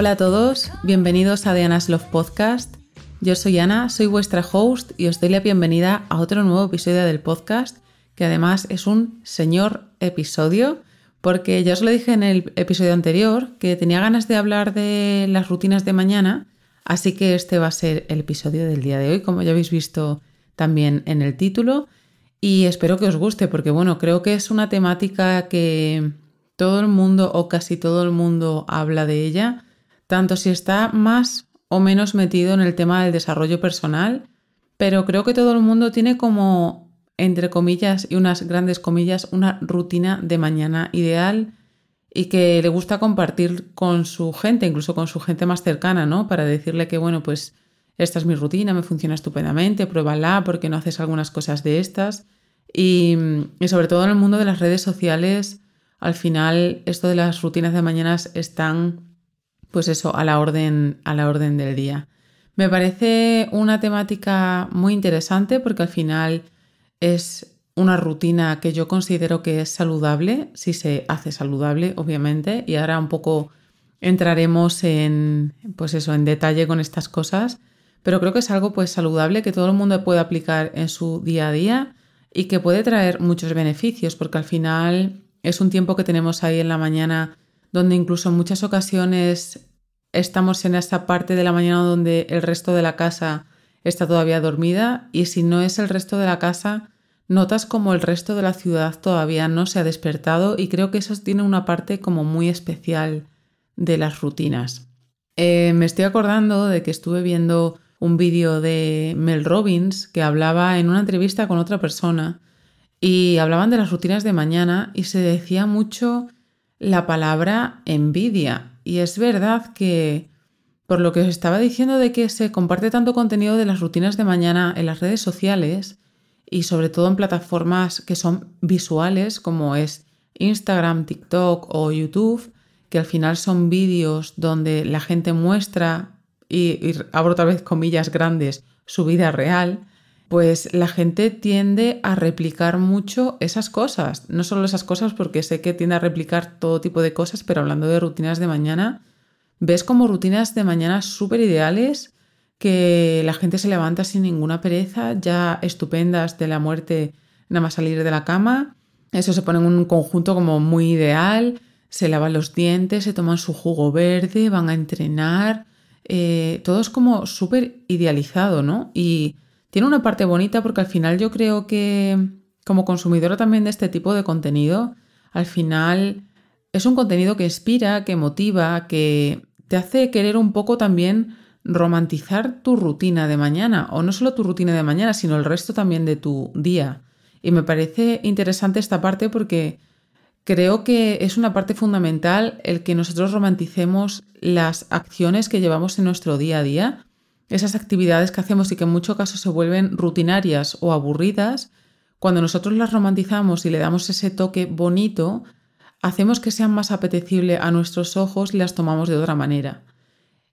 Hola a todos, bienvenidos a Diana's Love Podcast. Yo soy Ana, soy vuestra host y os doy la bienvenida a otro nuevo episodio del podcast, que además es un señor episodio, porque ya os lo dije en el episodio anterior, que tenía ganas de hablar de las rutinas de mañana, así que este va a ser el episodio del día de hoy, como ya habéis visto también en el título, y espero que os guste, porque bueno, creo que es una temática que todo el mundo o casi todo el mundo habla de ella, tanto si está más o menos metido en el tema del desarrollo personal, pero creo que todo el mundo tiene como, entre comillas y unas grandes comillas, una rutina de mañana ideal y que le gusta compartir con su gente, incluso con su gente más cercana, ¿no? Para decirle que, bueno, pues esta es mi rutina, me funciona estupendamente, pruébala porque no haces algunas cosas de estas. Y, sobre todo en el mundo de las redes sociales, al final esto de las rutinas de mañanas están, pues eso, a la orden, a la orden del día. Me parece una temática muy interesante porque al final es una rutina que yo considero que es saludable, si se hace saludable, obviamente, y ahora un poco entraremos en, pues eso, en detalle con estas cosas, pero creo que es algo pues saludable que todo el mundo puede aplicar en su día a día y que puede traer muchos beneficios, porque al final es un tiempo que tenemos ahí en la mañana donde incluso en muchas ocasiones estamos en esta parte de la mañana donde el resto de la casa está todavía dormida y si no es el resto de la casa, notas como el resto de la ciudad todavía no se ha despertado y creo que eso tiene una parte como muy especial de las rutinas. Eh, me estoy acordando de que estuve viendo un vídeo de Mel Robbins que hablaba en una entrevista con otra persona y hablaban de las rutinas de mañana y se decía mucho la palabra envidia. Y es verdad que, por lo que os estaba diciendo de que se comparte tanto contenido de las rutinas de mañana en las redes sociales y sobre todo en plataformas que son visuales como es Instagram, TikTok o YouTube, que al final son vídeos donde la gente muestra, y, abro otra vez comillas grandes, su vida real, pues la gente tiende a replicar mucho esas cosas. No solo esas cosas, porque sé que tiende a replicar todo tipo de cosas, pero hablando de rutinas de mañana, ves como rutinas de mañana súper ideales que la gente se levanta sin ninguna pereza, ya estupendas de la muerte nada más salir de la cama. Eso se pone en un conjunto como muy ideal, se lavan los dientes, se toman su jugo verde, van a entrenar. Eh, todo es como súper idealizado, ¿no? Y tiene una parte bonita porque al final yo creo que como consumidora también de este tipo de contenido, al final es un contenido que inspira, que motiva, que te hace querer un poco también romantizar tu rutina de mañana, o no solo tu rutina de mañana, sino el resto también de tu día. Y me parece interesante esta parte porque creo que es una parte fundamental el que nosotros romanticemos las acciones que llevamos en nuestro día a día esas actividades que hacemos y que en muchos casos se vuelven rutinarias o aburridas, cuando nosotros las romantizamos y le damos ese toque bonito, hacemos que sean más apetecibles a nuestros ojos y las tomamos de otra manera.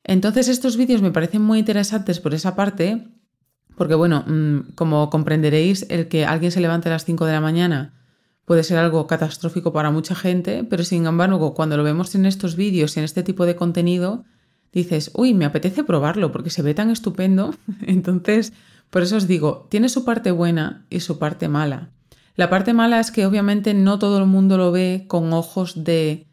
Entonces estos vídeos me parecen muy interesantes por esa parte, porque bueno, mm, como comprenderéis, el que alguien se levante a las 5 de la mañana puede ser algo catastrófico para mucha gente, pero sin embargo, cuando lo vemos en estos vídeos y en este tipo de contenido, dices, uy, me apetece probarlo porque se ve tan estupendo. Entonces, por eso os digo, tiene su parte buena y su parte mala. La parte mala es que obviamente no todo el mundo lo ve con ojos de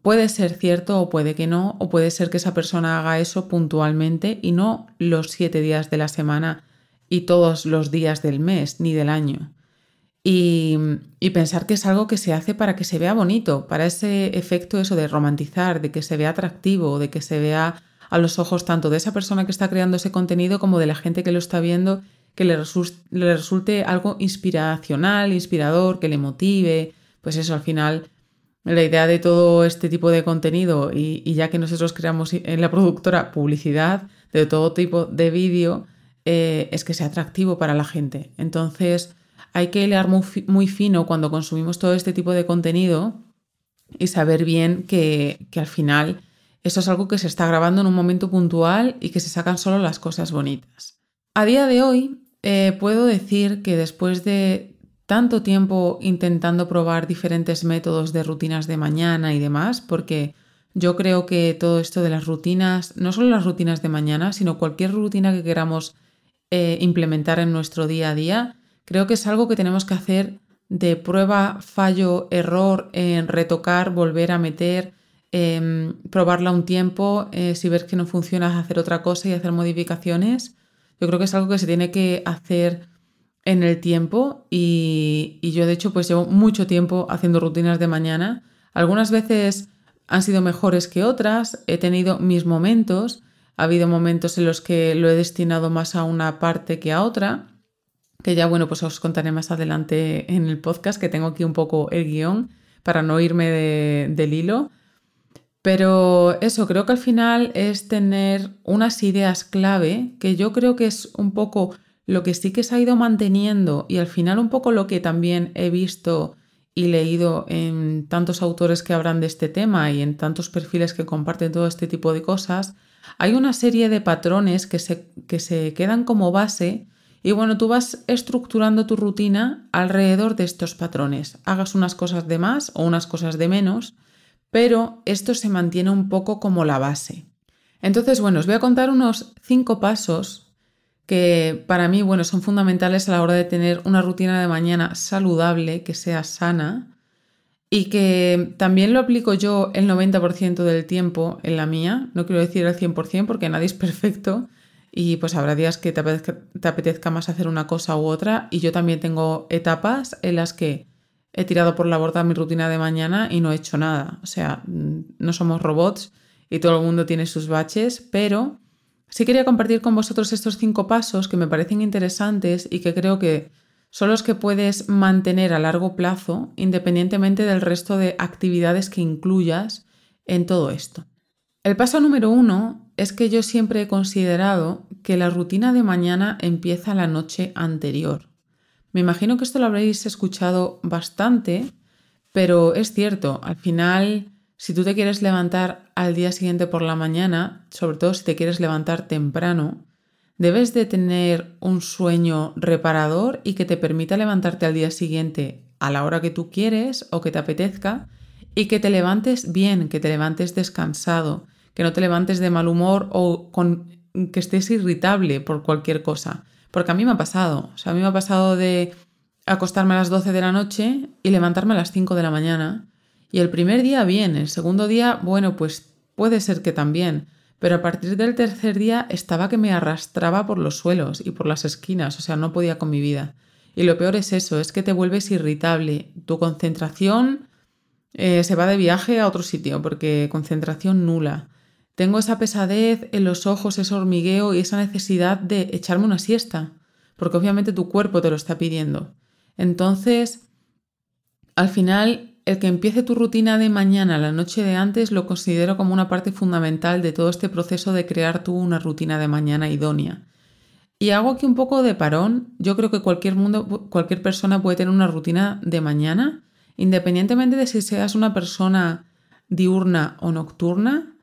puede ser cierto o puede que no, o puede ser que esa persona haga eso puntualmente y no los siete días de la semana y todos los días del mes ni del año y, pensar que es algo que se hace para que se vea bonito, para ese efecto eso de romantizar, de que se vea atractivo, de que se vea a los ojos tanto de esa persona que está creando ese contenido como de la gente que lo está viendo, que le, resulte, algo inspiracional, inspirador, que le motive. Pues eso, al final, la idea de todo este tipo de contenido y, ya que nosotros creamos en la productora publicidad de todo tipo de vídeo, eh, es que sea atractivo para la gente. Entonces, hay que hilar muy, fino cuando consumimos todo este tipo de contenido y saber bien que, al final eso es algo que se está grabando en un momento puntual y que se sacan solo las cosas bonitas. A día de hoy eh, puedo decir que después de tanto tiempo intentando probar diferentes métodos de rutinas de mañana y demás, porque Yo creo que todo esto de las rutinas, no solo las rutinas de mañana, sino cualquier rutina que queramos eh, implementar en nuestro día a día, creo que es algo que tenemos que hacer de prueba, fallo, error, en retocar, volver a meter, em, probarla un tiempo, eh, si ves que no funciona, hacer otra cosa y hacer modificaciones. Yo creo que es algo que se tiene que hacer en el tiempo y, y yo de hecho pues llevo mucho tiempo haciendo rutinas de mañana. Algunas veces han sido mejores que otras, he tenido mis momentos, ha habido momentos en los que lo he destinado más a una parte que a otra que ya bueno, pues os contaré más adelante en el podcast, que tengo aquí un poco el guion para no irme del hilo. Pero eso, creo que al final es tener unas ideas clave, que yo creo que es un poco lo que sí que se ha ido manteniendo y al final un poco lo que también he visto y leído en tantos autores que hablan de este tema y en tantos perfiles que comparten todo este tipo de cosas, hay una serie de patrones que se, que se quedan como base y bueno, tú vas estructurando tu rutina alrededor de estos patrones. Hagas unas cosas de más o unas cosas de menos, pero esto se mantiene un poco como la base. Entonces, bueno, os voy a contar unos cinco pasos que para mí, bueno, son fundamentales a la hora de tener una rutina de mañana saludable, que sea sana y que también lo aplico yo el 90% del tiempo en la mía. No quiero decir el 100% porque nadie es perfecto, y pues habrá días que te apetezca, más hacer una cosa u otra y yo también tengo etapas en las que he tirado por la borda mi rutina de mañana y no he hecho nada. O sea, mm, no somos robots y todo el mundo tiene sus baches, pero sí quería compartir con vosotros estos cinco pasos que me parecen interesantes y que creo que son los que puedes mantener a largo plazo independientemente del resto de actividades que incluyas en todo esto. El paso número uno es que yo siempre he considerado que la rutina de mañana empieza la noche anterior. Me imagino que esto lo habréis escuchado bastante, pero es cierto, al final, si tú te quieres levantar al día siguiente por la mañana, sobre todo si te quieres levantar temprano, debes de tener un sueño reparador y que te permita levantarte al día siguiente a la hora que tú quieres o que te apetezca y que te levantes bien, que te levantes descansado, que no te levantes de mal humor o con que estés irritable por cualquier cosa. Porque a mí me ha pasado. O sea, a mí me ha pasado de acostarme a las 12 de la noche y levantarme a las 5 de la mañana. Y el primer día bien, el segundo día, bueno, pues puede ser que también. Pero a partir del tercer día estaba que me arrastraba por los suelos y por las esquinas, o sea, no podía con mi vida. Y lo peor es eso, es que te vuelves irritable. Tu concentración eh, se va de viaje a otro sitio porque concentración nula. Tengo esa pesadez en los ojos, ese hormigueo y esa necesidad de echarme una siesta, porque obviamente tu cuerpo te lo está pidiendo. Entonces, al final, el que empiece tu rutina de mañana la noche de antes lo considero como una parte fundamental de todo este proceso de crear tú una rutina de mañana idónea. Y hago aquí un poco de parón. Yo creo que cualquier mundo, cualquier persona puede tener una rutina de mañana, independientemente de si seas una persona diurna o nocturna,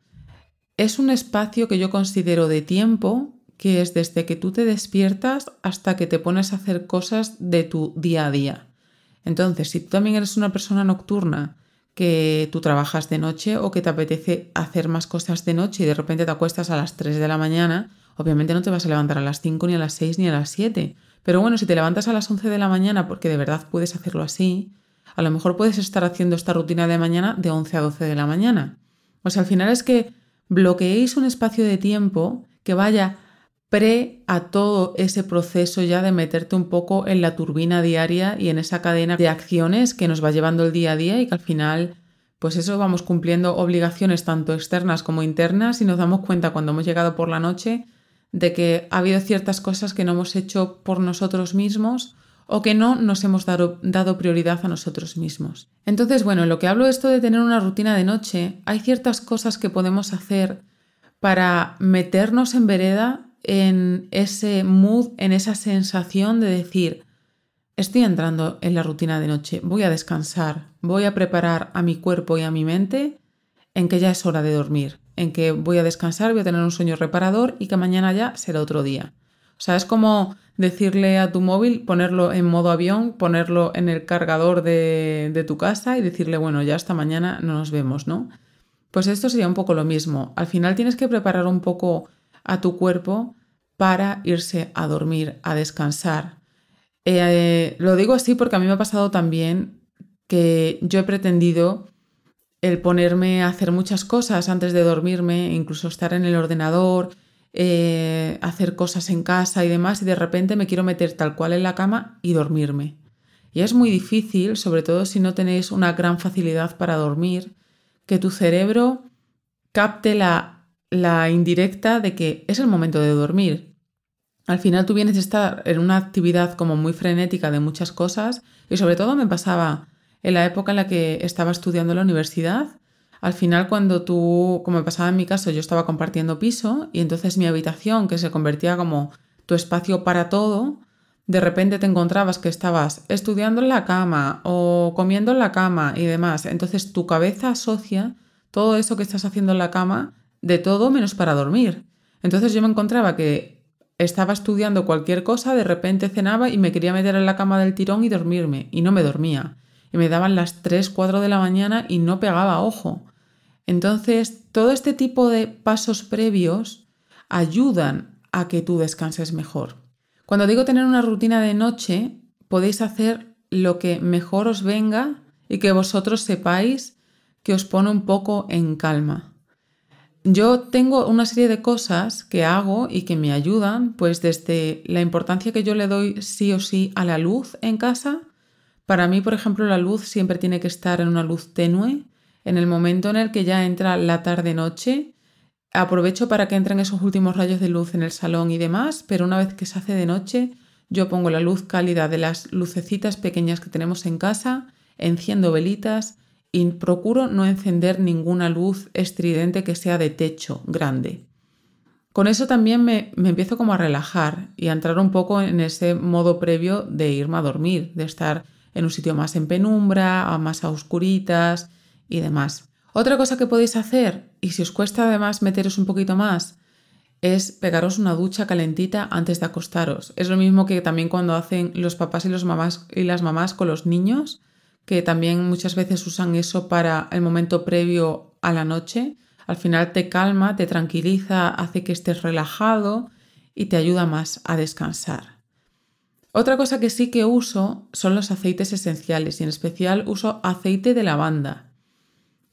es un espacio que yo considero de tiempo que es desde que tú te despiertas hasta que te pones a hacer cosas de tu día a día. Entonces, si tú también eres una persona nocturna, que tú trabajas de noche o que te apetece hacer más cosas de noche y de repente te acuestas a las 3 de la mañana, obviamente no te vas a levantar a las 5 ni a las 6 ni a las 7. Pero bueno, si te levantas a las 11 de la mañana porque de verdad puedes hacerlo así, a lo mejor puedes estar haciendo esta rutina de mañana de 11 a 12 de la mañana. O sea, al final es que bloqueéis un espacio de tiempo que vaya pre a todo ese proceso ya de meterte un poco en la turbina diaria y en esa cadena de acciones que nos va llevando el día a día y que al final, pues eso vamos cumpliendo obligaciones tanto externas como internas y nos damos cuenta cuando hemos llegado por la noche de que ha habido ciertas cosas que no hemos hecho por nosotros mismos o que no nos hemos dado, dado, prioridad a nosotros mismos. Entonces, bueno, en lo que hablo esto de tener una rutina de noche, hay ciertas cosas que podemos hacer para meternos en vereda en ese mood, en esa sensación de decir, estoy entrando en la rutina de noche, voy a descansar, voy a preparar a mi cuerpo y a mi mente en que ya es hora de dormir, en que voy a descansar, voy a tener un sueño reparador y que mañana ya será otro día. O sea, es como decirle a tu móvil, ponerlo en modo avión, ponerlo en el cargador de, tu casa y decirle, bueno, ya hasta mañana no nos vemos, ¿no? Pues esto sería un poco lo mismo. Al final tienes que preparar un poco a tu cuerpo para irse a dormir, a descansar. Eh, lo digo así porque a mí me ha pasado también que yo he pretendido el ponerme a hacer muchas cosas antes de dormirme, incluso estar en el ordenador, eh, hacer cosas en casa y demás, y de repente me quiero meter tal cual en la cama y dormirme. Y es muy difícil, sobre todo si no tenéis una gran facilidad para dormir, que tu cerebro capte la, la indirecta de que es el momento de dormir al final tú vienes a estar en una actividad como muy frenética de muchas cosas y sobre todo me pasaba en la época en la que estaba estudiando en la universidad. Al final cuando tú, como me pasaba en mi caso, yo estaba compartiendo piso y entonces mi habitación, que se convertía como tu espacio para todo, de repente te encontrabas que estabas estudiando en la cama o comiendo en la cama y demás. Entonces tu cabeza asocia todo eso que estás haciendo en la cama de todo menos para dormir. Entonces yo me encontraba que estaba estudiando cualquier cosa, de repente cenaba y me quería meter en la cama del tirón y dormirme, y no me dormía. Y me daban las 3, 4 de la mañana y no pegaba ojo. Entonces, todo este tipo de pasos previos ayudan a que tú descanses mejor. Cuando digo tener una rutina de noche, podéis hacer lo que mejor os venga y que vosotros sepáis que os pone un poco en calma. Yo tengo una serie de cosas que hago y que me ayudan, pues desde la importancia que yo le doy sí o sí a la luz en casa. Para mí, por ejemplo, la luz siempre tiene que estar en una luz tenue. En el momento en el que ya entra la tarde-noche, aprovecho para que entren esos últimos rayos de luz en el salón y demás, pero una vez que se hace de noche, yo pongo la luz cálida de las lucecitas pequeñas que tenemos en casa, enciendo velitas y procuro no encender ninguna luz estridente que sea de techo grande. Con eso también me, empiezo como a relajar y a entrar un poco en ese modo previo de irme a dormir, de estar en un sitio más en penumbra, más a oscuritas y demás. Otra cosa que podéis hacer, y si os cuesta además meteros un poquito más, es pegaros una ducha calentita antes de acostaros. Es lo mismo que también cuando hacen los papás y, las mamás con los niños, que también muchas veces usan eso para el momento previo a la noche. Al final te calma, te tranquiliza, hace que estés relajado y te ayuda más a descansar. Otra cosa que sí que uso son los aceites esenciales y en especial uso aceite de lavanda.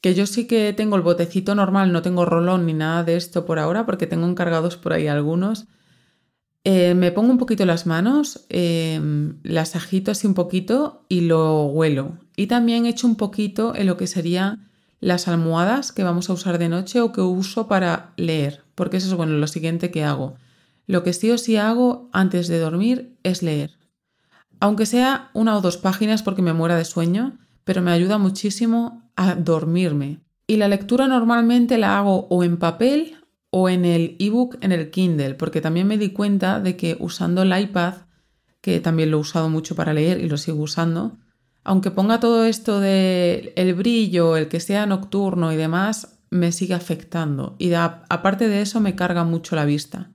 Que yo sí que tengo el botecito normal, no tengo rolón ni nada de esto por ahora porque tengo encargados por ahí algunos eh, me pongo un poquito las manos, em, las agito así un poquito y lo huelo. Y también echo un poquito en lo que serían las almohadas que vamos a usar de noche o que uso para leer, porque eso es bueno, lo siguiente que hago. Lo que sí o sí hago antes de dormir es leer. Aunque sea una o dos páginas porque me muera de sueño, pero me ayuda muchísimo a dormirme. Y la lectura normalmente la hago o en papel o en el ebook en el Kindle, porque también me di cuenta de que usando el iPad, que también lo he usado mucho para leer y lo sigo usando, aunque ponga todo esto de el brillo, el que sea nocturno y demás, me sigue afectando y aparte de eso me carga mucho la vista.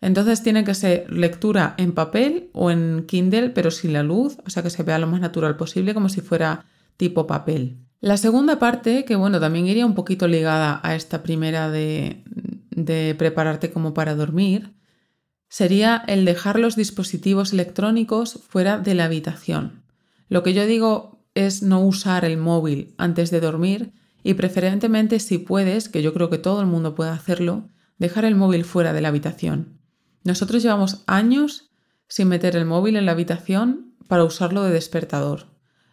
Entonces tiene que ser lectura en papel o en Kindle, pero sin la luz, o sea que se vea lo más natural posible, como si fuera tipo papel. La segunda parte, que bueno, también iría un poquito ligada a esta primera de, de prepararte como para dormir sería el dejar los dispositivos electrónicos fuera de la habitación. Lo que yo digo es no usar el móvil antes de dormir y preferentemente si puedes, que yo creo que todo el mundo puede hacerlo, dejar el móvil fuera de la habitación. Nosotros llevamos años sin meter el móvil en la habitación para usarlo de despertador.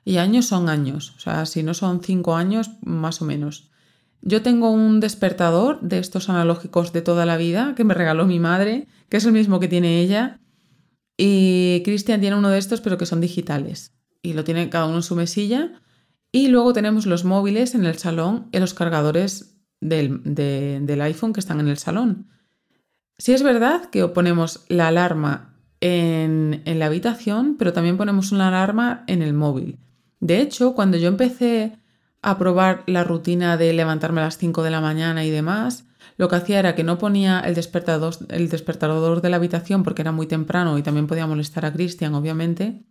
Y años son años, o sea, si no son cinco años, más o menos. Yo tengo un despertador de estos analógicos de toda la vida que me regaló mi madre, que es el mismo que tiene ella. Y Cristian tiene uno de estos, pero que son digitales. Y lo tiene cada uno en su mesilla. Y luego tenemos los móviles en el salón y los cargadores del, iPhone que están en el salón. Sí es verdad que ponemos la alarma en, en la habitación, pero también ponemos una alarma en el móvil. De hecho, cuando yo empecé a probar la rutina de levantarme a las 5 de la mañana y demás, lo que hacía era que no ponía el despertador, el despertador de la habitación porque era muy temprano y también podía molestar a Cristian, obviamente.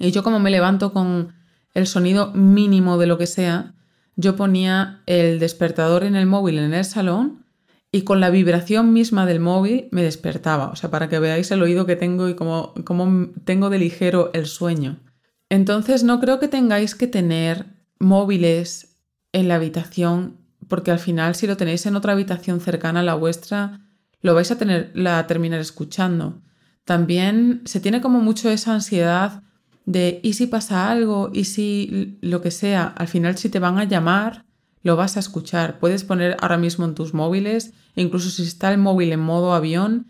Y yo como me levanto con el sonido mínimo de lo que sea, yo ponía el despertador en el móvil en el salón y con la vibración misma del móvil me despertaba. O sea, para que veáis el oído que tengo y cómo, cómo tengo de ligero el sueño. Entonces no creo que tengáis que tener móviles en la habitación porque al final si lo tenéis en otra habitación cercana a la vuestra, lo vais a tener a terminar escuchando. También se tiene como mucho esa ansiedad de ¿y si pasa algo? ¿y si lo que sea? Al final si te van a llamar, lo vas a escuchar. Puedes poner ahora mismo en tus móviles, incluso si está el móvil en modo avión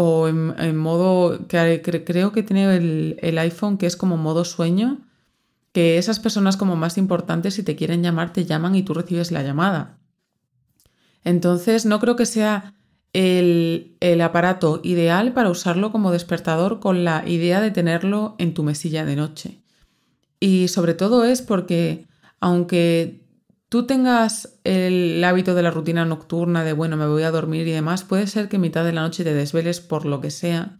o en, modo, que creo que tiene el, el iPhone que es como modo sueño, que esas personas como más importantes si te quieren llamar te llaman y tú recibes la llamada. Entonces no creo que sea el, el, aparato ideal para usarlo como despertador con la idea de tenerlo en tu mesilla de noche. Y sobre todo es porque aunque tú tengas el hábito de la rutina nocturna de, bueno, me voy a dormir y demás, puede ser que mitad de la noche te desveles por lo que sea.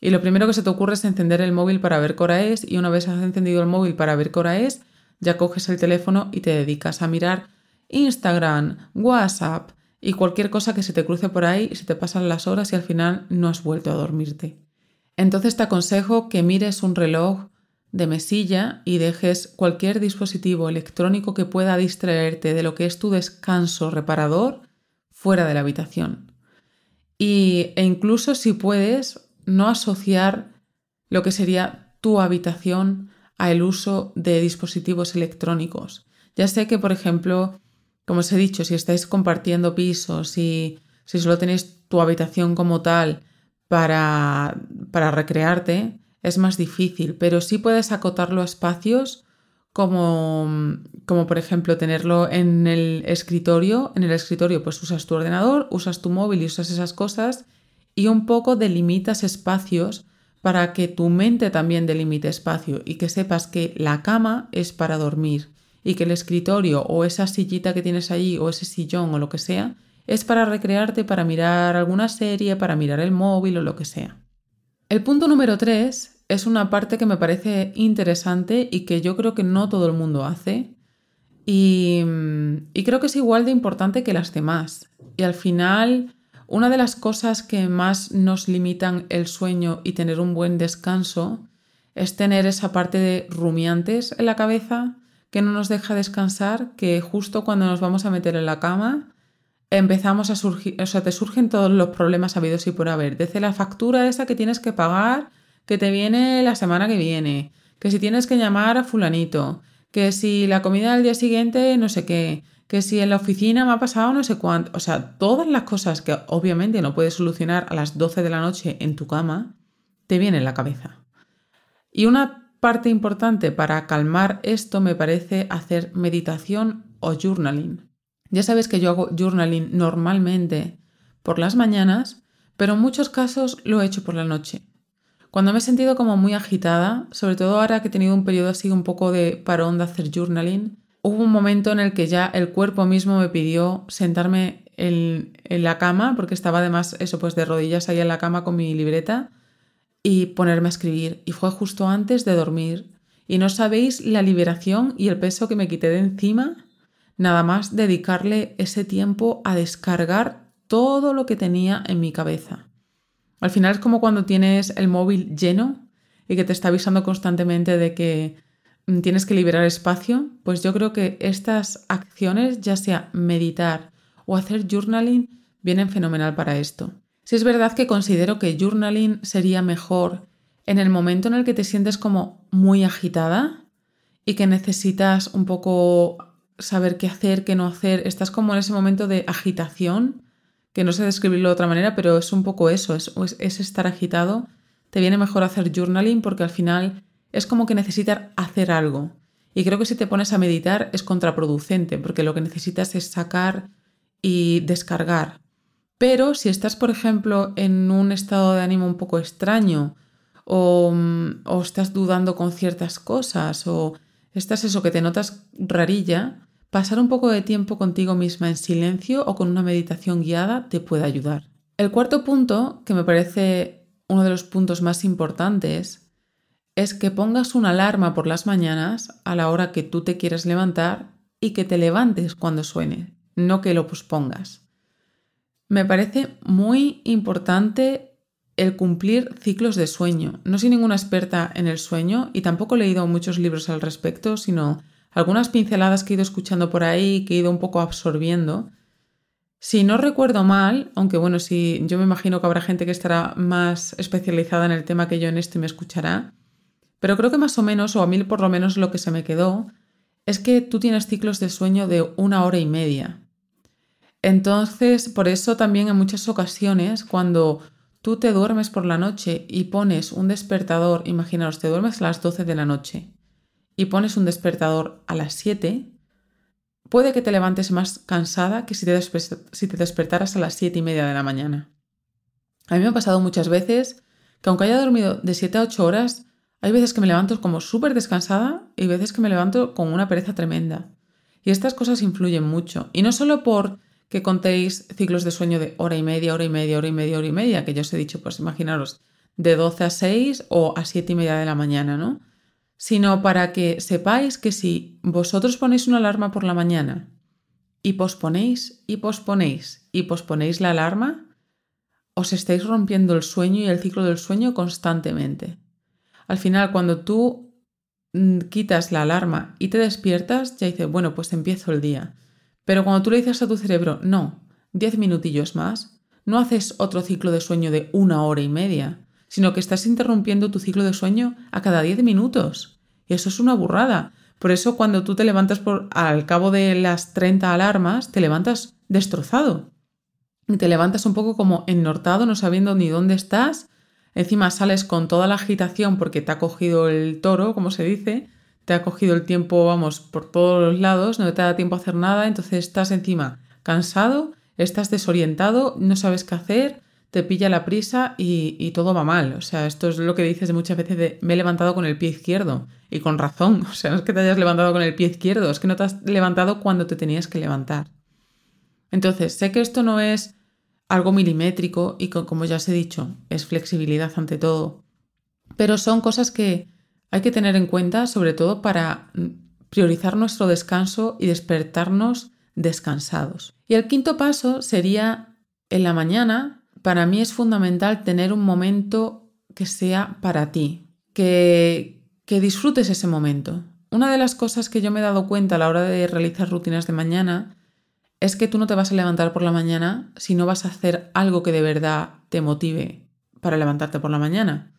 Y lo primero que se te ocurre es encender el móvil para ver qué hora es y una vez has encendido el móvil para ver qué hora es, ya coges el teléfono y te dedicas a mirar Instagram, WhatsApp y cualquier cosa que se te cruce por ahí y se te pasan las horas y al final no has vuelto a dormirte. Entonces te aconsejo que mires un reloj de mesilla y dejes cualquier dispositivo electrónico que pueda distraerte de lo que es tu descanso reparador fuera de la habitación. Y, e incluso si puedes, no asociar lo que sería tu habitación al uso de dispositivos electrónicos. Ya sé que, por ejemplo, como os he dicho, si estáis compartiendo pisos y si solo tenéis tu habitación como tal para, para recrearte, es más difícil, pero sí puedes acotarlo a espacios como, como por ejemplo tenerlo en el escritorio. En el escritorio pues usas tu ordenador, usas tu móvil y usas esas cosas y un poco delimitas espacios para que tu mente también delimite espacio y que sepas que la cama es para dormir y que el escritorio o esa sillita que tienes allí o ese sillón o lo que sea es para recrearte, para mirar alguna serie, para mirar el móvil o lo que sea. El punto número 3 es una parte que me parece interesante y que yo creo que no todo el mundo hace. Y, creo que es igual de importante que las demás. Y al final, una de las cosas que más nos limitan el sueño y tener un buen descanso es tener esa parte de rumiantes en la cabeza que no nos deja descansar, que justo cuando nos vamos a meter en la cama empezamos a surgir, o sea, te surgen todos los problemas habidos y por haber, desde la factura esa que tienes que pagar que te viene la semana que viene, que si tienes que llamar a fulanito, que si la comida del día siguiente no sé qué, que si en la oficina me ha pasado no sé cuánto, o sea, todas las cosas que obviamente no puedes solucionar a las 12 de la noche en tu cama, te viene en la cabeza. Y una parte importante para calmar esto me parece hacer meditación o journaling. Ya sabes que yo hago journaling normalmente por las mañanas, pero en muchos casos lo he hecho por la noche. Cuando me he sentido como muy agitada, sobre todo ahora que he tenido un periodo así un poco de parón de hacer journaling, hubo un momento en el que ya el cuerpo mismo me pidió sentarme en, la cama, porque estaba además eso pues de rodillas ahí en la cama con mi libreta, y ponerme a escribir. Y fue justo antes de dormir. Y no sabéis la liberación y el peso que me quité de encima, nada más dedicarle ese tiempo a descargar todo lo que tenía en mi cabeza. Al final es como cuando tienes el móvil lleno y que te está avisando constantemente de que mm, tienes que liberar espacio, pues yo creo que estas acciones, ya sea meditar o hacer journaling, vienen fenomenal para esto. Si es verdad que considero que journaling sería mejor en el momento en el que te sientes como muy agitada y que necesitas un poco saber qué hacer, qué no hacer, estás como en ese momento de agitación que no sé describirlo de otra manera, pero es un poco eso, es, es estar agitado. Te viene mejor hacer journaling porque al final es como que necesitas hacer algo. Y creo que si te pones a meditar es contraproducente, porque lo que necesitas es sacar y descargar. Pero si estás, por ejemplo, en un estado de ánimo un poco extraño, o, o estás dudando con ciertas cosas, o estás eso que te notas rarilla, Pasar un poco de tiempo contigo misma en silencio o con una meditación guiada te puede ayudar. El cuarto punto, que me parece uno de los puntos más importantes, es que pongas una alarma por las mañanas a la hora que tú te quieres levantar y que te levantes cuando suene, no que lo pospongas. Me parece muy importante el cumplir ciclos de sueño. No soy ninguna experta en el sueño y tampoco he leído muchos libros al respecto, sino algunas pinceladas que he ido escuchando por ahí que he ido un poco absorbiendo. Si no recuerdo mal, aunque bueno, si yo me imagino que habrá gente que estará más especializada en el tema que yo en esto y me escuchará, pero creo que más o menos, o a mí por lo menos lo que se me quedó, es que tú tienes ciclos de sueño de una hora y media. Entonces, por eso también en muchas ocasiones, cuando tú te duermes por la noche y pones un despertador, imaginaos, te duermes a las 12 de la noche y pones un despertador a las 7, puede que te levantes más cansada que si te, si te despertaras a las 7 y media de la mañana. A mí me ha pasado muchas veces que aunque haya dormido de 7 a 8 horas, hay veces que me levanto como súper descansada y veces que me levanto con una pereza tremenda. Y estas cosas influyen mucho. Y no solo por que contéis ciclos de sueño de hora y media, hora y media, hora y media, hora y media, que yo os he dicho, pues imaginaros, de 12 a 6 o a 7 y media de la mañana, ¿no? Sino para que sepáis que si vosotros ponéis una alarma por la mañana y posponéis y posponéis y posponéis la alarma, os estáis rompiendo el sueño y el ciclo del sueño constantemente. Al final, cuando tú mm, quitas la alarma y te despiertas, ya dices, bueno, pues empiezo el día. Pero cuando tú le dices a tu cerebro, no, diez minutillos más, no haces otro ciclo de sueño de una hora y media, sino que estás interrumpiendo tu ciclo de sueño a cada 10 minutos. Y eso es una burrada. Por eso cuando tú te levantas por, al cabo de las 30 alarmas, te levantas destrozado. Y te levantas un poco como ennortado, no sabiendo ni dónde estás. Encima sales con toda la agitación porque te ha cogido el toro, como se dice, te ha cogido el tiempo, vamos, por todos los lados, no te da tiempo a hacer nada, entonces estás encima cansado, estás desorientado, no sabes qué hacer, te pilla la prisa y, todo va mal. O sea, esto es lo que dices muchas veces de me he levantado con el pie izquierdo. Y con razón. O sea, no es que te hayas levantado con el pie izquierdo, es que no te has levantado cuando te tenías que levantar. Entonces, sé que esto no es algo milimétrico y como ya os he dicho, es flexibilidad ante todo. Pero son cosas que hay que tener en cuenta, sobre todo para priorizar nuestro descanso y despertarnos descansados. Y el quinto paso sería en la mañana para mí es fundamental tener un momento que sea para ti, que, que disfrutes ese momento. Una de las cosas que yo me he dado cuenta a la hora de realizar rutinas de mañana es que tú no te vas a levantar por la mañana si no vas a hacer algo que de verdad te motive para levantarte por la mañana.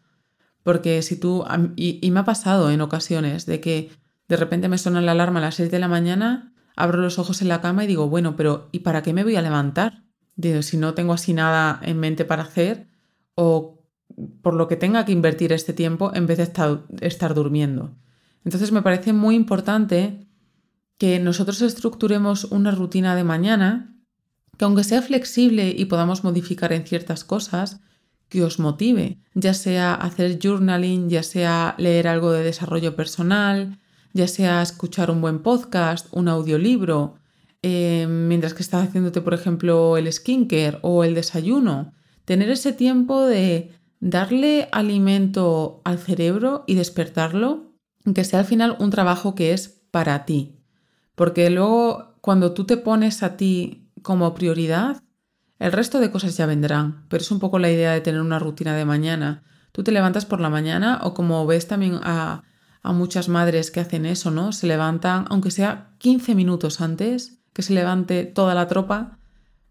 Porque si tú, y, y me ha pasado en ocasiones de que de repente me suena la alarma a las 6 de la mañana, abro los ojos en la cama y digo, bueno, pero ¿y para qué me voy a levantar? Si no tengo así nada en mente para hacer o por lo que tenga que invertir este tiempo en vez de estar, estar durmiendo. Entonces me parece muy importante que nosotros estructuremos una rutina de mañana que aunque sea flexible y podamos modificar en ciertas cosas, que os motive, ya sea hacer journaling, ya sea leer algo de desarrollo personal, ya sea escuchar un buen podcast, un audiolibro, eh, mientras que estás haciéndote, por ejemplo, el skincare o el desayuno. Tener ese tiempo de darle alimento al cerebro y despertarlo, que sea al final un trabajo que es para ti. Porque luego, cuando tú te pones a ti como prioridad, el resto de cosas ya vendrán. Pero es un poco la idea de tener una rutina de mañana. Tú te levantas por la mañana o como ves también a, a muchas madres que hacen eso, ¿no? Se levantan, aunque sea 15 minutos antes, que se levante toda la tropa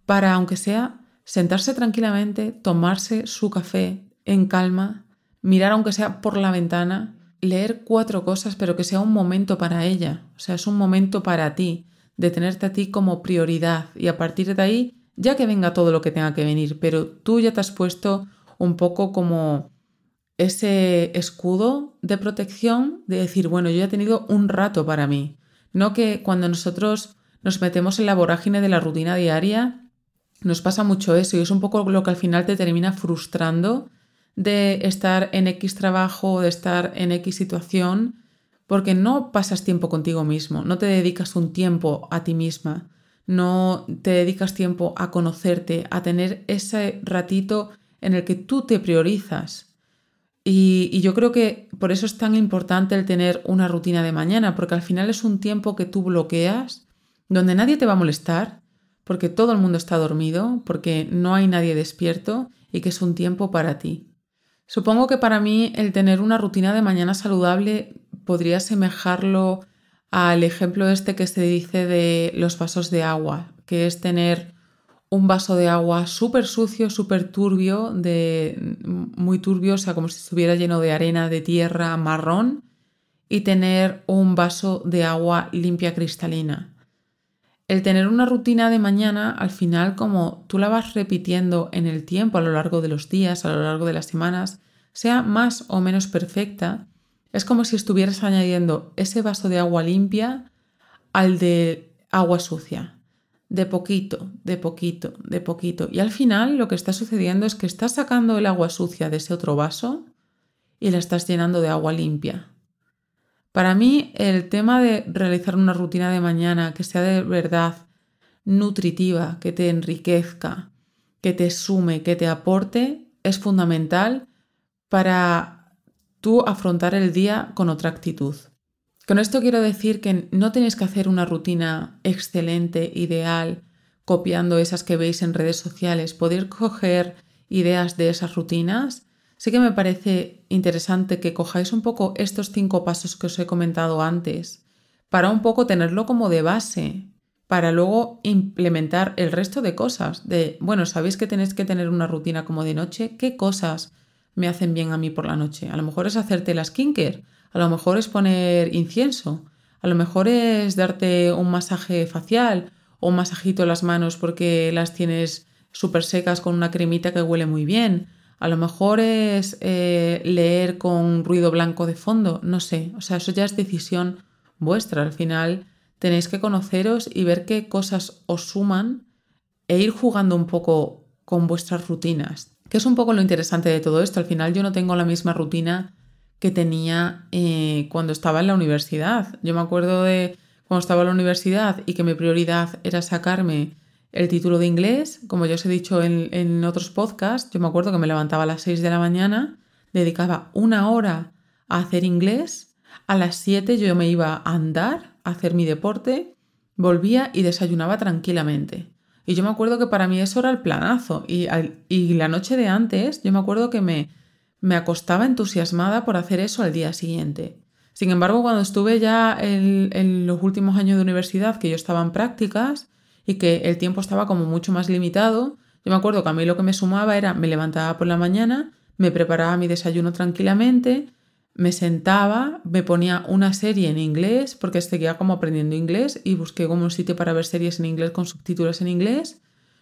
para, aunque sea, sentarse tranquilamente, tomarse su café en calma, mirar aunque sea por la ventana, leer cuatro cosas, pero que sea un momento para ella, o sea, es un momento para ti, de tenerte a ti como prioridad. Y a partir de ahí, ya que venga todo lo que tenga que venir, pero tú ya te has puesto un poco como ese escudo de protección de decir, bueno, yo ya he tenido un rato para mí, no que cuando nosotros nos metemos en la vorágine de la rutina diaria, nos pasa mucho eso y es un poco lo que al final te termina frustrando de estar en X trabajo, de estar en X situación, porque no pasas tiempo contigo mismo, no te dedicas un tiempo a ti misma, no te dedicas tiempo a conocerte, a tener ese ratito en el que tú te priorizas. Y, y, yo creo que por eso es tan importante el tener una rutina de mañana, porque al final es un tiempo que tú bloqueas donde nadie te va a molestar, porque todo el mundo está dormido, porque no hay nadie despierto y que es un tiempo para ti. Supongo que para mí el tener una rutina de mañana saludable podría asemejarlo al ejemplo este que se dice de los vasos de agua, que es tener un vaso de agua súper sucio, súper turbio, muy turbio, o sea, como si estuviera lleno de arena, de tierra marrón, y tener un vaso de agua limpia cristalina. El tener una rutina de mañana, al final, como tú la vas repitiendo en el tiempo, a lo largo de los días, a lo largo de las semanas, sea más o menos perfecta, es como si estuvieras añadiendo ese vaso de agua limpia al de agua sucia. De poquito, de poquito, de poquito. Y al final lo que está sucediendo es que estás sacando el agua sucia de ese otro vaso y la estás llenando de agua limpia. Para mí, el tema de realizar una rutina de mañana que sea de verdad nutritiva, que te enriquezca, que te sume, que te aporte, es fundamental para tú afrontar el día con otra actitud. Con esto quiero decir que no tenéis que hacer una rutina excelente, ideal, copiando esas que veis en redes sociales. Poder coger ideas de esas rutinas Sí que me parece interesante que cojáis un poco estos cinco pasos que os he comentado antes, para un poco tenerlo como de base, para luego implementar el resto de cosas. De, bueno, sabéis que tenéis que tener una rutina como de noche, ¿qué cosas me hacen bien a mí por la noche? A lo mejor es hacerte la skincare, a lo mejor es poner incienso, a lo mejor es darte un masaje facial o un masajito en las manos porque las tienes súper secas con una cremita que huele muy bien a lo mejor es eh, leer con ruido blanco de fondo, no sé, o sea, eso ya es decisión vuestra. Al final tenéis que conoceros y ver qué cosas os suman e ir jugando un poco con vuestras rutinas, que es un poco lo interesante de todo esto. Al final yo no tengo la misma rutina que tenía eh, cuando estaba en la universidad. Yo me acuerdo de cuando estaba en la universidad y que mi prioridad era sacarme el título de inglés, como ya os he dicho en, otros podcasts, yo me acuerdo que me levantaba a las 6 de la mañana, dedicaba una hora a hacer inglés, a las 7 yo me iba a andar, a hacer mi deporte, volvía y desayunaba tranquilamente. Y yo me acuerdo que para mí eso era el planazo. Y, la noche de antes, yo me acuerdo que me, me acostaba entusiasmada por hacer eso al día siguiente. Sin embargo, cuando estuve ya en, los últimos años de universidad, que yo estaba en prácticas, y que el tiempo estaba como mucho más limitado. Yo me acuerdo que a mí lo que me sumaba era me levantaba por la mañana, me preparaba mi desayuno tranquilamente, me sentaba, me ponía una serie en inglés porque seguía como aprendiendo inglés y busqué como un sitio para ver series en inglés con subtítulos en inglés.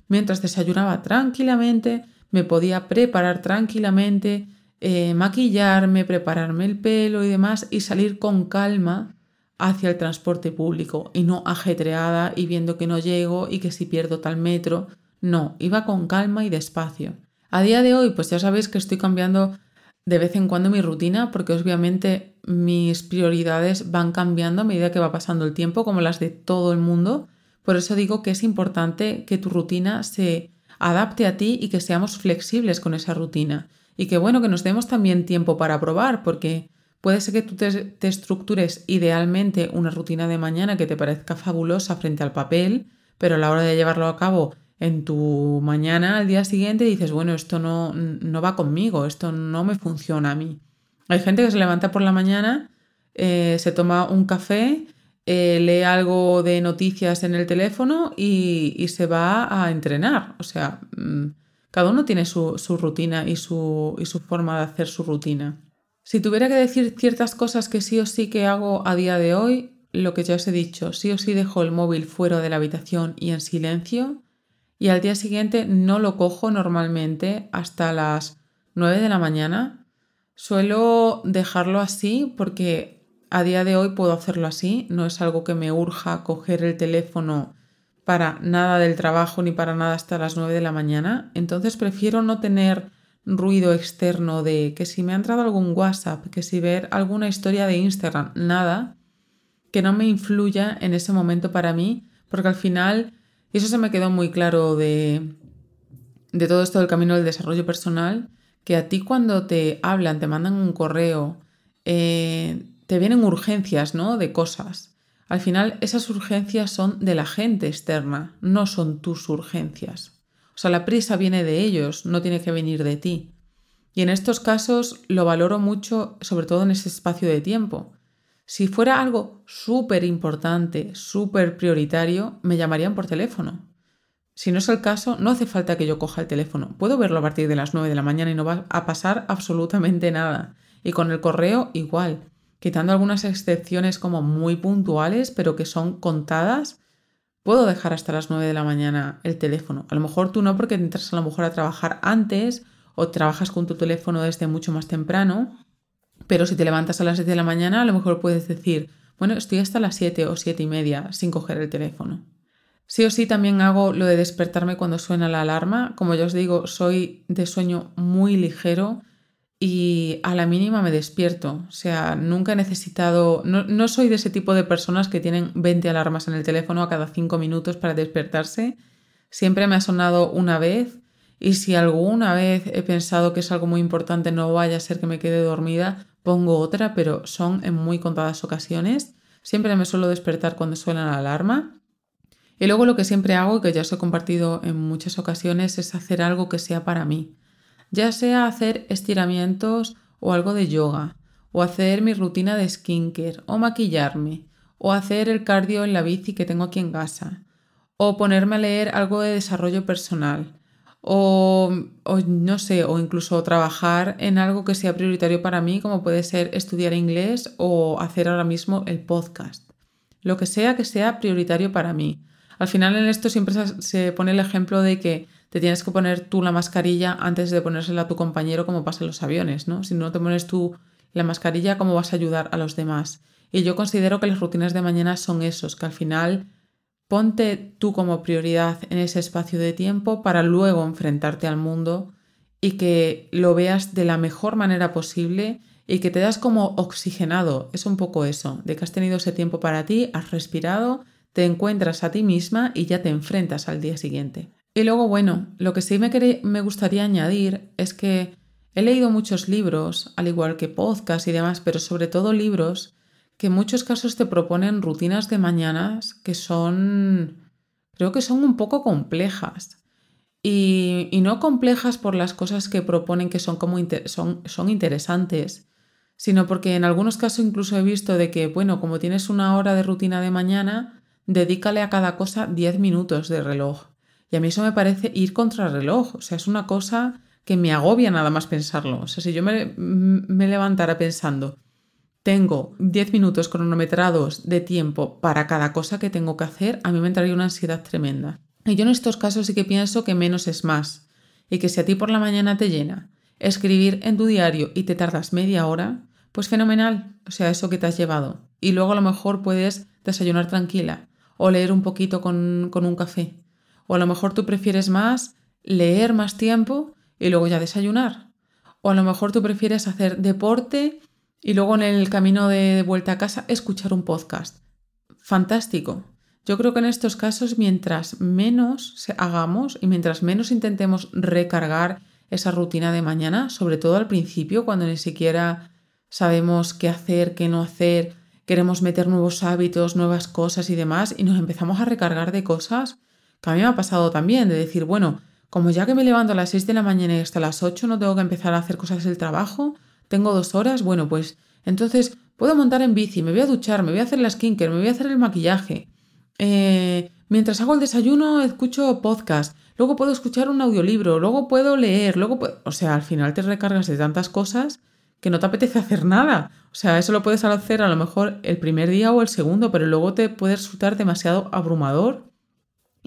Mientras desayunaba tranquilamente, me podía preparar tranquilamente, eh, maquillarme, prepararme el pelo y demás y salir con calma hacia el transporte público y no ajetreada y viendo que no llego y que si pierdo tal metro. No, iba con calma y despacio. A día de hoy, pues ya sabéis que estoy cambiando de vez en cuando mi rutina porque obviamente mis prioridades van cambiando a medida que va pasando el tiempo, como las de todo el mundo. Por eso digo que es importante que tu rutina se adapte a ti y que seamos flexibles con esa rutina. Y que bueno, que nos demos también tiempo para probar, porque Puede ser que tú te, estructures idealmente una rutina de mañana que te parezca fabulosa frente al papel, pero a la hora de llevarlo a cabo en tu mañana al día siguiente dices, bueno, esto no, no va conmigo, esto no me funciona a mí. Hay gente que se levanta por la mañana, eh, se toma un café, eh, lee algo de noticias en el teléfono y, se va a entrenar. O sea, mm, cada uno tiene su, rutina y su, y su forma de hacer su rutina. Si tuviera que decir ciertas cosas que sí o sí que hago a día de hoy, lo que ya os he dicho, sí o sí dejo el móvil fuera de la habitación y en silencio, y al día siguiente no lo cojo normalmente hasta las 9 de la mañana. Suelo dejarlo así porque a día de hoy puedo hacerlo así, no es algo que me urja coger el teléfono para nada del trabajo ni para nada hasta las 9 de la mañana, entonces prefiero no tener ruido externo de que si me ha entrado algún WhatsApp, que si ver alguna historia de Instagram, nada que no me influya en ese momento para mí, porque al final, y eso se me quedó muy claro de, de todo esto del camino del desarrollo personal, que a ti cuando te hablan, te mandan un correo, eh, te vienen urgencias, ¿no? De cosas. Al final, esas urgencias son de la gente externa, no son tus urgencias. O sea, la prisa viene de ellos, no tiene que venir de ti. Y en estos casos lo valoro mucho, sobre todo en ese espacio de tiempo. Si fuera algo súper importante, súper prioritario, me llamarían por teléfono. Si no es el caso, no hace falta que yo coja el teléfono. Puedo verlo a partir de las 9 de la mañana y no va a pasar absolutamente nada. Y con el correo igual, quitando algunas excepciones como muy puntuales, pero que son contadas, puedo dejar hasta las 9 de la mañana el teléfono. A lo mejor tú no porque entras a lo mejor a trabajar antes o trabajas con tu teléfono desde mucho más temprano, pero si te levantas a las 7 de la mañana, a lo mejor puedes decir, bueno, estoy hasta las 7 o 7 y media sin coger el teléfono. Sí o sí también hago lo de despertarme cuando suena la alarma. Como ya os digo, soy de sueño muy ligero y a la mínima me despierto. O sea, nunca he necesitado, no, no, soy de ese tipo de personas que tienen 20 alarmas en el teléfono a cada 5 minutos para despertarse. Siempre me ha sonado una vez y si alguna vez he pensado que es algo muy importante, no vaya a ser que me quede dormida, pongo otra, pero son en muy contadas ocasiones. Siempre me suelo despertar cuando suena la alarma. Y luego lo que siempre hago, que ya os he compartido en muchas ocasiones, es hacer algo que sea para mí. Ya sea hacer estiramientos o algo de yoga, o hacer mi rutina de skincare, o maquillarme, o hacer el cardio en la bici que tengo aquí en casa, o ponerme a leer algo de desarrollo personal, o, o, no sé, o incluso trabajar en algo que sea prioritario para mí, como puede ser estudiar inglés o hacer ahora mismo el podcast. Lo que sea que sea prioritario para mí. Al final en esto siempre se pone el ejemplo de que te tienes que poner tú la mascarilla antes de ponérsela a tu compañero como pasa en los aviones, ¿no? Si no te pones tú la mascarilla, ¿cómo vas a ayudar a los demás? Y yo considero que las rutinas de mañana son esos, que al final ponte tú como prioridad en ese espacio de tiempo para luego enfrentarte al mundo y que lo veas de la mejor manera posible y que te das como oxigenado. Es un poco eso, de que has tenido ese tiempo para ti, has respirado te encuentras a ti misma y ya te enfrentas al día siguiente. Y luego, bueno, lo que sí me, gustaría añadir es que he leído muchos libros, al igual que podcasts y demás, pero sobre todo libros que en muchos casos te proponen rutinas de mañanas que son, creo que son un poco complejas. Y, no complejas por las cosas que proponen que son, como son, son interesantes, sino porque en algunos casos incluso he visto de que, bueno, como tienes una hora de rutina de mañana, dedícale a cada cosa 10 minutos de reloj. Y a mí eso me parece ir contra el reloj. O sea, es una cosa que me agobia nada más pensarlo. O sea, si yo me, me levantara pensando, tengo 10 minutos cronometrados de tiempo para cada cosa que tengo que hacer, a mí me entraría una ansiedad tremenda. Y yo en estos casos sí que pienso que menos es más. Y que si a ti por la mañana te llena escribir en tu diario y te tardas media hora, pues fenomenal. O sea, eso que te has llevado. Y luego a lo mejor puedes desayunar tranquila o leer un poquito con, un café. O a lo mejor tú prefieres más leer más tiempo y luego ya desayunar. O a lo mejor tú prefieres hacer deporte y luego en el camino de vuelta a casa escuchar un podcast. Fantástico. Yo creo que en estos casos, mientras menos hagamos y mientras menos intentemos recargar esa rutina de mañana, sobre todo al principio, cuando ni siquiera sabemos qué hacer, qué no hacer, queremos meter nuevos hábitos, nuevas cosas y demás, y nos empezamos a recargar de cosas que a mí me ha pasado también, de decir, bueno, como ya que me levanto a las 6 de la mañana y hasta las 8 no tengo que empezar a hacer cosas del trabajo, tengo dos horas, bueno, pues entonces puedo montar en bici, me voy a duchar, me voy a hacer la skincare, me voy a hacer el maquillaje. Eh, mientras hago el desayuno escucho podcast, luego puedo escuchar un audiolibro, luego puedo leer, luego puedo... O sea, al final te recargas de tantas cosas que no te apetece hacer nada. O sea, eso lo puedes hacer a lo mejor el primer día o el segundo, pero luego te puede resultar demasiado abrumador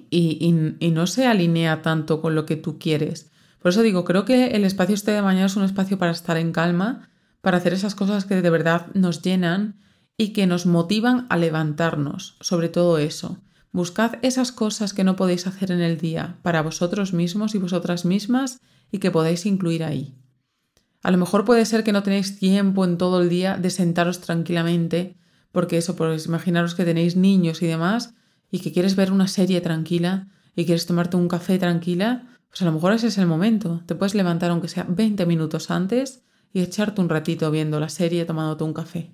y, no se alinea tanto con lo que tú quieres. Por eso digo, creo que el espacio este de mañana es un espacio para estar en calma, para hacer esas cosas que de verdad nos llenan y que nos motivan a levantarnos, sobre todo eso. Buscad esas cosas que no podéis hacer en el día para vosotros mismos y vosotras mismas y que podáis incluir ahí. A lo mejor puede ser que no tenéis tiempo en todo el día de sentaros tranquilamente, porque eso, pues imaginaros que tenéis niños y demás, y que quieres ver una serie tranquila y quieres tomarte un café tranquila, pues a lo mejor ese es el momento. Te puedes levantar aunque sea 20 minutos antes y echarte un ratito viendo la serie tomándote un café.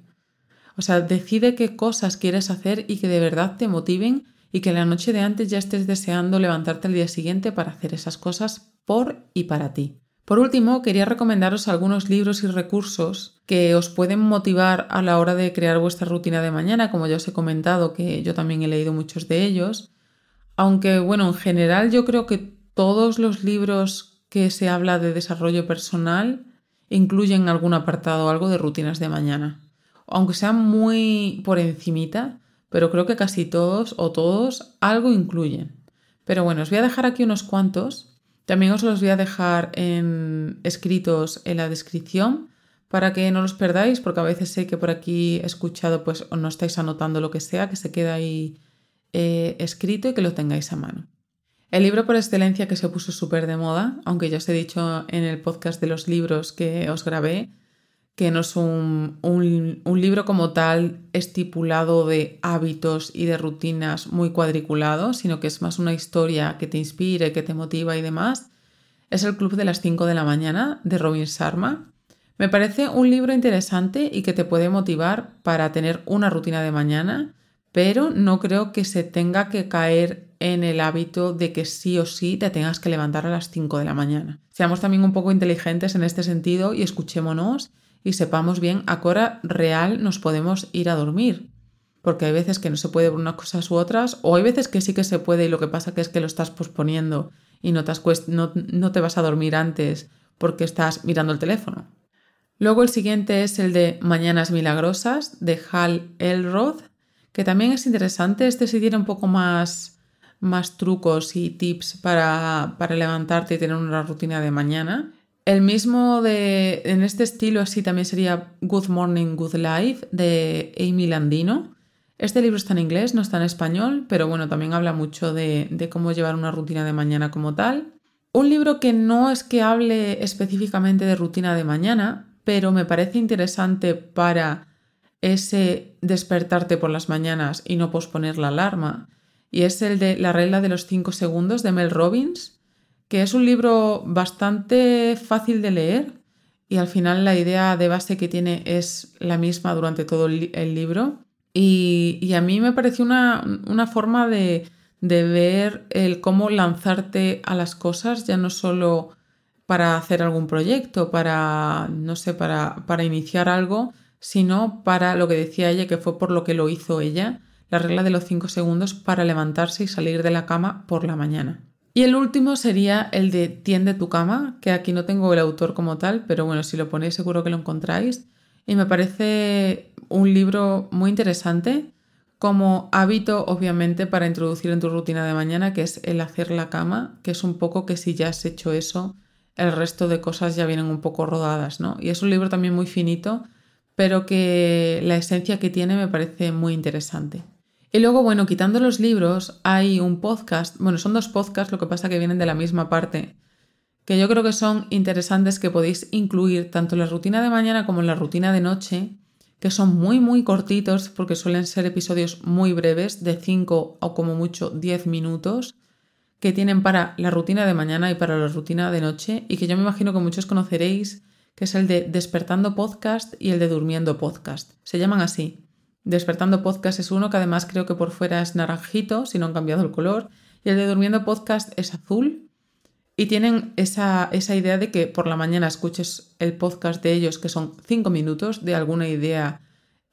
O sea, decide qué cosas quieres hacer y que de verdad te motiven y que la noche de antes ya estés deseando levantarte al día siguiente para hacer esas cosas por y para ti. Por último, quería recomendaros algunos libros y recursos que os pueden motivar a la hora de crear vuestra rutina de mañana, como ya os he comentado, que yo también he leído muchos de ellos. Aunque, bueno, en general yo creo que todos los libros que se habla de desarrollo personal incluyen algún apartado, algo de rutinas de mañana. Aunque sean muy por encimita, pero creo que casi todos o todos algo incluyen. Pero bueno, os voy a dejar aquí unos cuantos también os los voy a dejar en, escritos en la descripción para que no los perdáis, porque a veces sé que por aquí he escuchado, pues o no estáis anotando lo que sea, que se queda ahí eh, escrito y que lo tengáis a mano. El libro por excelencia que se puso súper de moda, aunque ya os he dicho en el podcast de los libros que os grabé, que no es un, un, libro como tal estipulado de hábitos y de rutinas muy cuadriculado, sino que es más una historia que te inspire, que te motiva y demás. Es El Club de las 5 de la mañana de Robin Sharma. Me parece un libro interesante y que te puede motivar para tener una rutina de mañana, pero no creo que se tenga que caer en el hábito de que sí o sí te tengas que levantar a las 5 de la mañana. Seamos también un poco inteligentes en este sentido y escuchémonos y sepamos bien a qué hora real nos podemos ir a dormir. Porque hay veces que no se puede por unas cosas u otras, o hay veces que sí que se puede y lo que pasa que es que lo estás posponiendo y no te, vas a dormir antes porque estás mirando el teléfono. Luego el siguiente es el de Mañanas Milagrosas de Hal Elrod, que también es interesante. Este sí tiene un poco más, más trucos y tips para, para levantarte y tener una rutina de mañana. El mismo de, en este estilo así también sería Good Morning, Good Life de Amy Landino. Este libro está en inglés, no está en español, pero bueno, también habla mucho de, de cómo llevar una rutina de mañana como tal. Un libro que no es que hable específicamente de rutina de mañana, pero me parece interesante para ese despertarte por las mañanas y no posponer la alarma. Y es el de La regla de los 5 segundos de Mel Robbins que es un libro bastante fácil de leer y al final la idea de base que tiene es la misma durante todo el, libro. Y, a mí me pareció una, forma de, ver el cómo lanzarte a las cosas, ya no solo para hacer algún proyecto, para, no sé, para, para iniciar algo, sino para lo que decía ella, que fue por lo que lo hizo ella, la regla de los cinco segundos para levantarse y salir de la cama por la mañana. Y el último sería el de Tiende tu cama, que aquí no tengo el autor como tal, pero bueno, si lo ponéis seguro que lo encontráis. Y me parece un libro muy interesante como hábito, obviamente, para introducir en tu rutina de mañana, que es el hacer la cama, que es un poco que si ya has hecho eso, el resto de cosas ya vienen un poco rodadas, ¿no? Y es un libro también muy finito, pero que la esencia que tiene me parece muy interesante. Y luego, bueno, quitando los libros, hay un podcast, bueno, son dos podcasts, lo que pasa que vienen de la misma parte, que yo creo que son interesantes que podéis incluir tanto en la rutina de mañana como en la rutina de noche, que son muy, muy cortitos porque suelen ser episodios muy breves, de 5 o como mucho 10 minutos, que tienen para la rutina de mañana y para la rutina de noche, y que yo me imagino que muchos conoceréis, que es el de Despertando Podcast y el de Durmiendo Podcast. Se llaman así. Despertando Podcast es uno que además creo que por fuera es naranjito, si no han cambiado el color, y el de Durmiendo Podcast es azul. Y tienen esa, esa idea de que por la mañana escuches el podcast de ellos, que son cinco minutos de alguna idea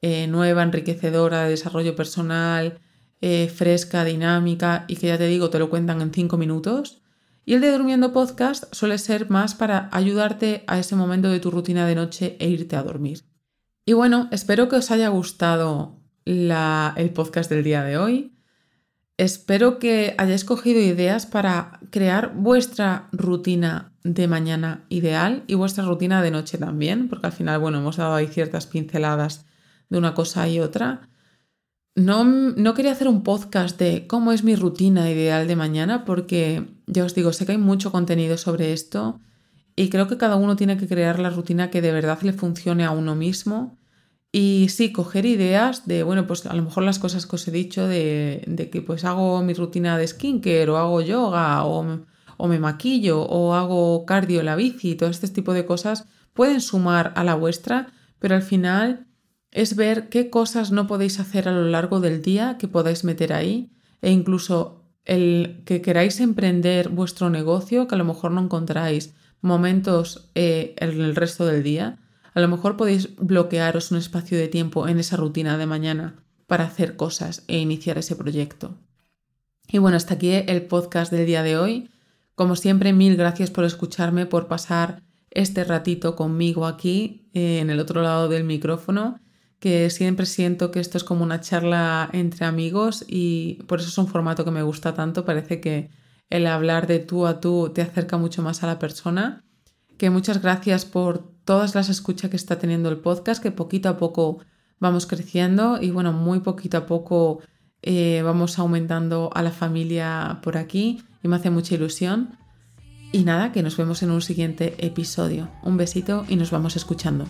eh, nueva, enriquecedora, de desarrollo personal, eh, fresca, dinámica, y que ya te digo, te lo cuentan en cinco minutos. Y el de Durmiendo Podcast suele ser más para ayudarte a ese momento de tu rutina de noche e irte a dormir. Y bueno, espero que os haya gustado el podcast del día de hoy. Espero que hayáis cogido ideas para crear vuestra rutina de mañana ideal y vuestra rutina de noche también, porque al final, bueno, hemos dado ahí ciertas pinceladas de una cosa y otra. No, no quería hacer un podcast de cómo es mi rutina ideal de mañana, porque ya os digo, sé que hay mucho contenido sobre esto y creo que cada uno tiene que crear la rutina que de verdad le funcione a uno mismo. Y sí, coger ideas de, bueno, pues a lo mejor las cosas que os he dicho de, que pues hago mi rutina de skincare o hago yoga o, o me maquillo o hago cardio en la bici, todo este tipo de cosas pueden sumar a la vuestra, pero al final es ver qué cosas no podéis hacer a lo largo del día que podáis meter ahí e incluso el que queráis emprender vuestro negocio, que a lo mejor no encontráis momentos eh, en el resto del día, a lo mejor podéis bloquearos un espacio de tiempo en esa rutina de mañana para hacer cosas e iniciar ese proyecto. Y bueno, hasta aquí el podcast del día de hoy. Como siempre, mil gracias por escucharme, por pasar este ratito conmigo aquí eh, en el otro lado del micrófono, que siempre siento que esto es como una charla entre amigos y por eso es un formato que me gusta tanto. Parece que el hablar de tú a tú te acerca mucho más a la persona. Que muchas gracias por todas las escuchas que está teniendo el podcast, que poquito a poco vamos creciendo y bueno, muy poquito a poco eh, vamos aumentando a la familia por aquí y me hace mucha ilusión. Y nada, que nos vemos en un siguiente episodio. Un besito y nos vamos escuchando.